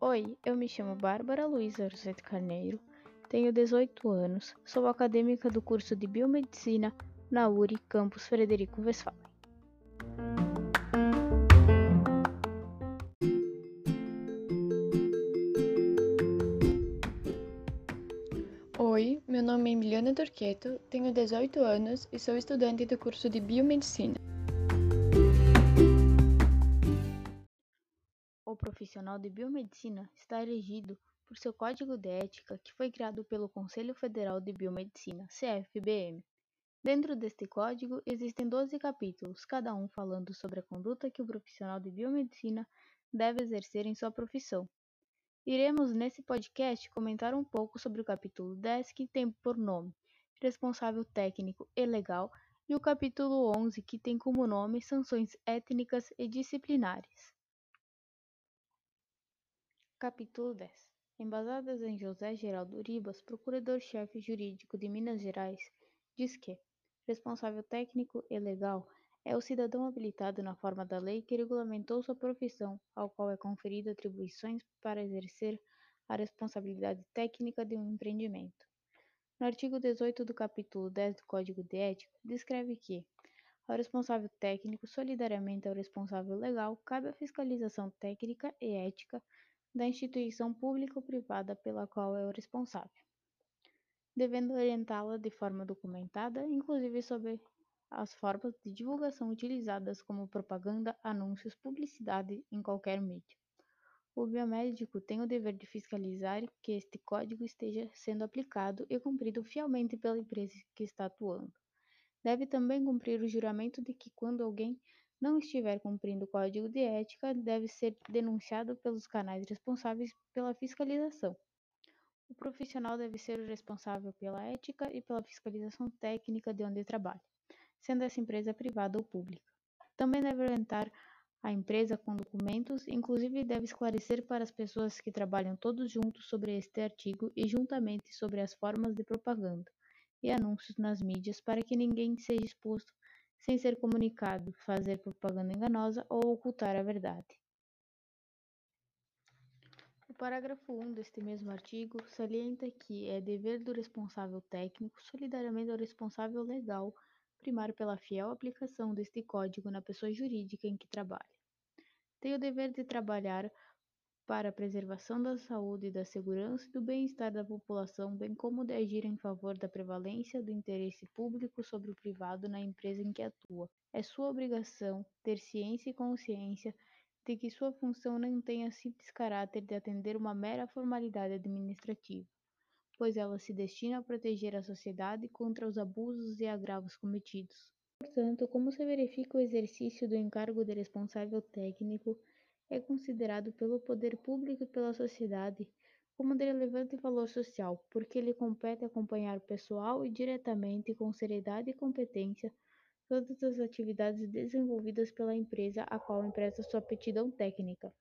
Oi, eu me chamo Bárbara Luiza Rosete Carneiro, tenho 18 anos, sou acadêmica do curso de Biomedicina na URI Campus Frederico Westphalen. Nome é Emiliana Dorqueto, tenho 18 anos e sou estudante do curso de Biomedicina. O profissional de biomedicina está regido por seu código de ética que foi criado pelo Conselho Federal de Biomedicina, CFBM. Dentro deste código existem 12 capítulos, cada um falando sobre a conduta que o profissional de biomedicina deve exercer em sua profissão. Iremos nesse podcast comentar um pouco sobre o capítulo 10, que tem por nome Responsável Técnico e Legal, e o capítulo 11, que tem como nome Sanções Étnicas e Disciplinares. Capítulo 10 Embasadas em José Geraldo Ribas, procurador-chefe jurídico de Minas Gerais, diz que responsável técnico e legal é o cidadão habilitado na forma da lei que regulamentou sua profissão, ao qual é conferido atribuições para exercer a responsabilidade técnica de um empreendimento. No artigo 18 do capítulo 10 do Código de Ética, descreve que ao responsável técnico, solidariamente ao responsável legal, cabe a fiscalização técnica e ética da instituição pública ou privada pela qual é o responsável, devendo orientá-la de forma documentada, inclusive sobre as formas de divulgação utilizadas como propaganda, anúncios, publicidade em qualquer mídia. O biomédico tem o dever de fiscalizar que este código esteja sendo aplicado e cumprido fielmente pela empresa que está atuando. Deve também cumprir o juramento de que, quando alguém não estiver cumprindo o código de ética, deve ser denunciado pelos canais responsáveis pela fiscalização. O profissional deve ser o responsável pela ética e pela fiscalização técnica de onde trabalha, sendo essa empresa privada ou pública. Também deve orientar a empresa com documentos, inclusive deve esclarecer para as pessoas que trabalham todos juntos sobre este artigo e juntamente sobre as formas de propaganda e anúncios nas mídias para que ninguém seja exposto sem ser comunicado, fazer propaganda enganosa ou ocultar a verdade. O parágrafo 1 deste mesmo artigo salienta que é dever do responsável técnico, solidariamente ao responsável legal, primar pela fiel aplicação deste código na pessoa jurídica em que trabalha. Tem o dever de trabalhar para a preservação da saúde, da segurança e do bem-estar da população, bem como de agir em favor da prevalência do interesse público sobre o privado na empresa em que atua. É sua obrigação ter ciência e consciência de que sua função não tenha simples caráter de atender uma mera formalidade administrativa, pois ela se destina a proteger a sociedade contra os abusos e agravos cometidos. Portanto, como se verifica o exercício do encargo de responsável técnico, é considerado pelo poder público e pela sociedade como de relevante valor social, porque lhe compete acompanhar pessoal e diretamente, com seriedade e competência, todas as atividades desenvolvidas pela empresa a qual empresta sua aptidão técnica.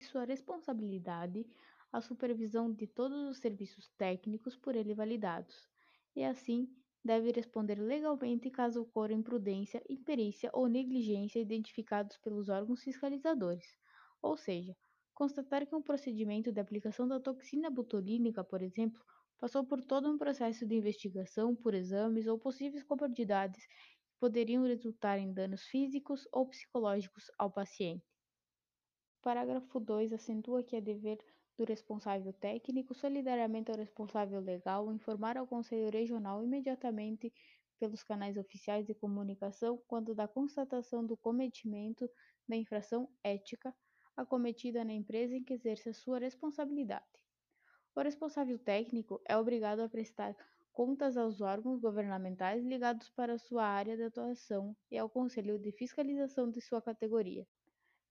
Sua responsabilidade a supervisão de todos os serviços técnicos por ele validados, e assim deve responder legalmente caso ocorra imprudência, imperícia ou negligência identificados pelos órgãos fiscalizadores ou seja, constatar que um procedimento de aplicação da toxina botulínica, por exemplo, passou por todo um processo de investigação por exames ou possíveis comorbidades que poderiam resultar em danos físicos ou psicológicos ao paciente. Parágrafo 2 acentua que é dever do responsável técnico, solidariamente ao responsável legal, informar ao Conselho Regional imediatamente pelos canais oficiais de comunicação quando da constatação do cometimento da infração ética acometida na empresa em que exerce a sua responsabilidade. O responsável técnico é obrigado a prestar contas aos órgãos governamentais ligados para sua área de atuação e ao Conselho de Fiscalização de sua categoria.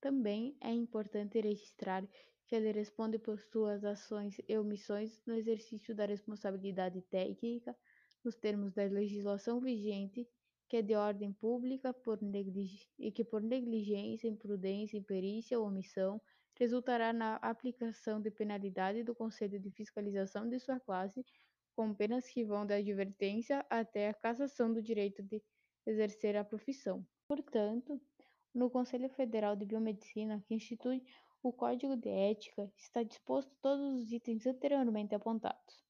Também é importante registrar que ele responde por suas ações e omissões no exercício da responsabilidade técnica nos termos da legislação vigente que é de ordem pública por e que por negligência, imprudência, imperícia ou omissão resultará na aplicação de penalidade do Conselho de Fiscalização de sua classe, com penas que vão da advertência até a cassação do direito de exercer a profissão. Portanto, no Conselho Federal de Biomedicina, que institui o Código de Ética, está disposto todos os itens anteriormente apontados.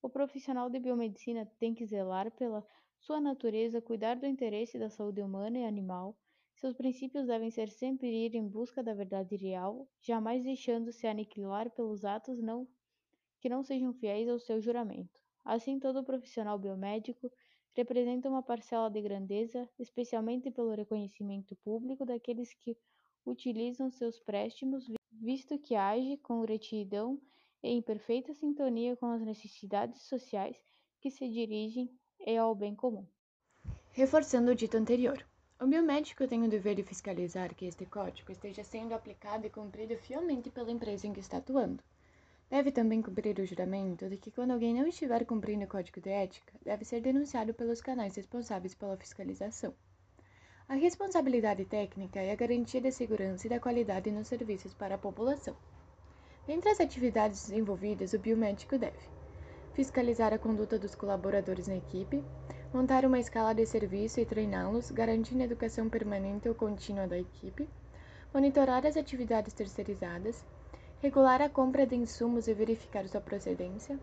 O profissional de biomedicina tem que zelar pela sua natureza, cuidar do interesse da saúde humana e animal. Seus princípios devem ser sempre ir em busca da verdade real, jamais deixando-se aniquilar pelos atos não, que não sejam fiéis ao seu juramento. Assim, todo profissional biomédico representa uma parcela de grandeza, especialmente pelo reconhecimento público daqueles que utilizam seus préstimos, visto que age com retidão e em perfeita sintonia com as necessidades sociais que se dirigem ao bem comum. Reforçando o dito anterior, o biomédico tem o dever de fiscalizar que este código esteja sendo aplicado e cumprido fielmente pela empresa em que está atuando. Deve também cumprir o juramento de que, quando alguém não estiver cumprindo o código de ética, deve ser denunciado pelos canais responsáveis pela fiscalização. A responsabilidade técnica é a garantia da segurança e da qualidade nos serviços para a população. Dentre as atividades envolvidas, o biomédico deve fiscalizar a conduta dos colaboradores na equipe, montar uma escala de serviço e treiná-los, garantindo a educação permanente ou contínua da equipe, monitorar as atividades terceirizadas, regular a compra de insumos e verificar sua procedência.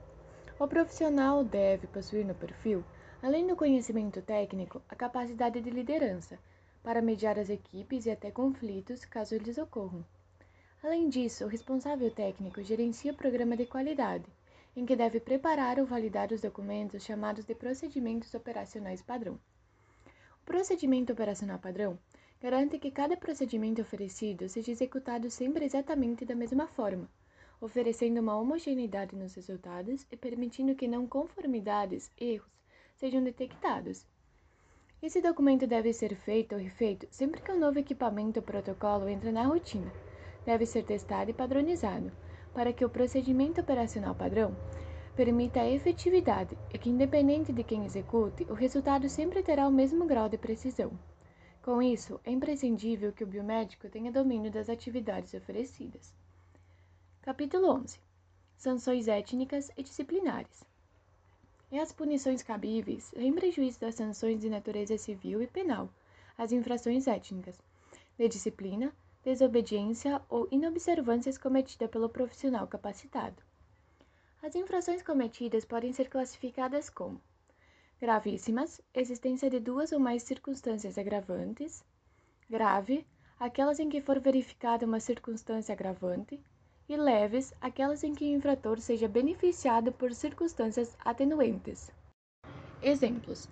O profissional deve possuir no perfil, além do conhecimento técnico, a capacidade de liderança, para mediar as equipes e até conflitos, caso eles ocorram. Além disso, o responsável técnico gerencia o programa de qualidade, em que deve preparar ou validar os documentos chamados de procedimentos operacionais padrão. O procedimento operacional padrão garante que cada procedimento oferecido seja executado sempre exatamente da mesma forma, oferecendo uma homogeneidade nos resultados e permitindo que não conformidades, erros, sejam detectados. Esse documento deve ser feito ou refeito sempre que um novo equipamento ou protocolo entra na rotina deve ser testado e padronizado, para que o procedimento operacional padrão permita a efetividade e que, independente de quem execute, o resultado sempre terá o mesmo grau de precisão. Com isso, é imprescindível que o biomédico tenha domínio das atividades oferecidas. Capítulo 11 Sanções étnicas e disciplinares. E as punições cabíveis, em prejuízo das sanções de natureza civil e penal, as infrações étnicas, de disciplina, desobediência ou inobservâncias cometidas pelo profissional capacitado. As infrações cometidas podem ser classificadas como gravíssimas, existência de duas ou mais circunstâncias agravantes, grave, aquelas em que for verificada uma circunstância agravante, e leves, aquelas em que o infrator seja beneficiado por circunstâncias atenuantes. Exemplos: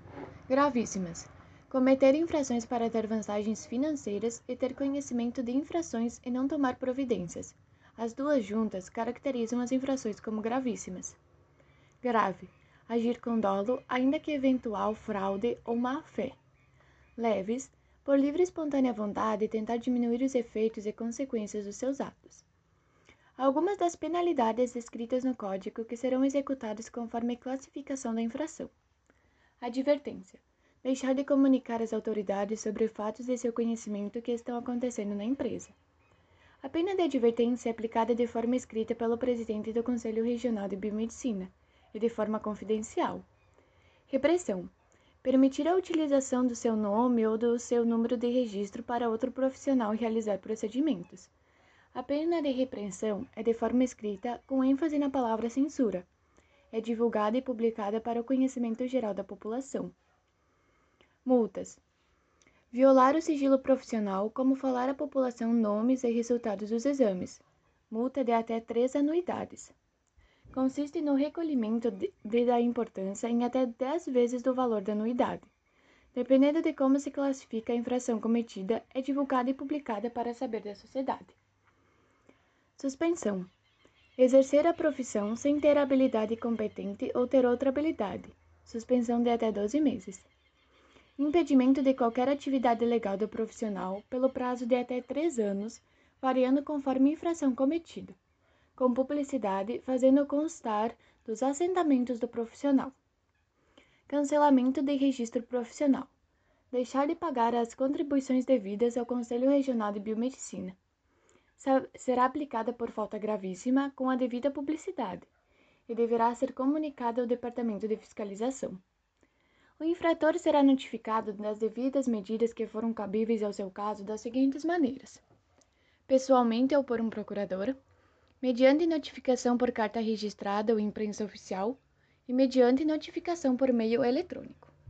gravíssimas, cometer infrações para ter vantagens financeiras e ter conhecimento de infrações e não tomar providências. As duas juntas caracterizam as infrações como gravíssimas. Grave: agir com dolo, ainda que eventual fraude ou má-fé. Leves: por livre e espontânea vontade tentar diminuir os efeitos e consequências dos seus atos. Algumas das penalidades descritas no Código que serão executadas conforme classificação da infração. Advertência: deixar de comunicar às autoridades sobre fatos de seu conhecimento que estão acontecendo na empresa. A pena de advertência é aplicada de forma escrita pelo presidente do Conselho Regional de Biomedicina e de forma confidencial. Repressão: permitir a utilização do seu nome ou do seu número de registro para outro profissional realizar procedimentos. A pena de repreensão é de forma escrita, com ênfase na palavra censura. É divulgada e publicada para o conhecimento geral da população. Multas. Violar o sigilo profissional, como falar à população nomes e resultados dos exames. Multa de até três anuidades. Consiste no recolhimento de, de da importância em até 10 vezes do valor da anuidade. Dependendo de como se classifica a infração cometida, é divulgada e publicada para saber da sociedade. Suspensão. Exercer a profissão sem ter habilidade competente ou ter outra habilidade. Suspensão de até 12 meses impedimento de qualquer atividade legal do profissional pelo prazo de até três anos, variando conforme infração cometida, com publicidade fazendo constar dos assentamentos do profissional. Cancelamento de registro profissional. Deixar de pagar as contribuições devidas ao Conselho Regional de Biomedicina. Será aplicada por falta gravíssima com a devida publicidade e deverá ser comunicada ao Departamento de Fiscalização. O infrator será notificado das devidas medidas que foram cabíveis ao seu caso das seguintes maneiras: pessoalmente ou por um procurador, mediante notificação por carta registrada ou imprensa oficial e mediante notificação por meio eletrônico.